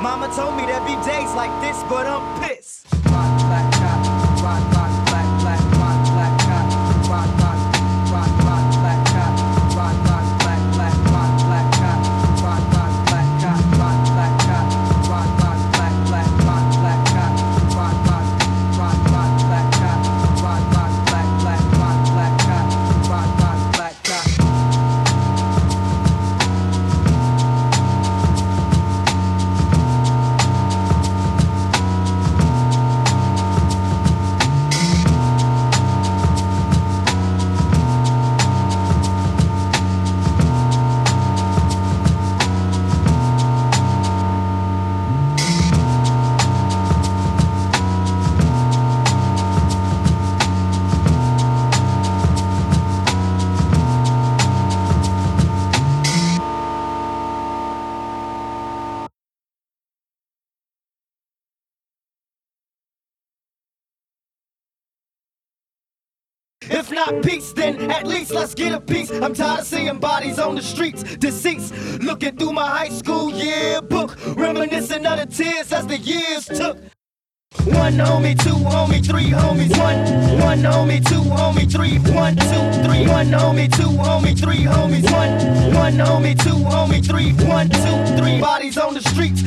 Mama told me there'd be days like this, but I'm pissed. If not peace, then at least let's get a piece. I'm tired of seeing bodies on the streets, deceased. Looking through my high school yearbook, reminiscing of the tears as the years took. One homie, two homie, three homies. One, one homie, two homie, three. One, two, three. One homie, two homie, three homies. One, one homie, two homie, three. One, two, three. Bodies on the streets,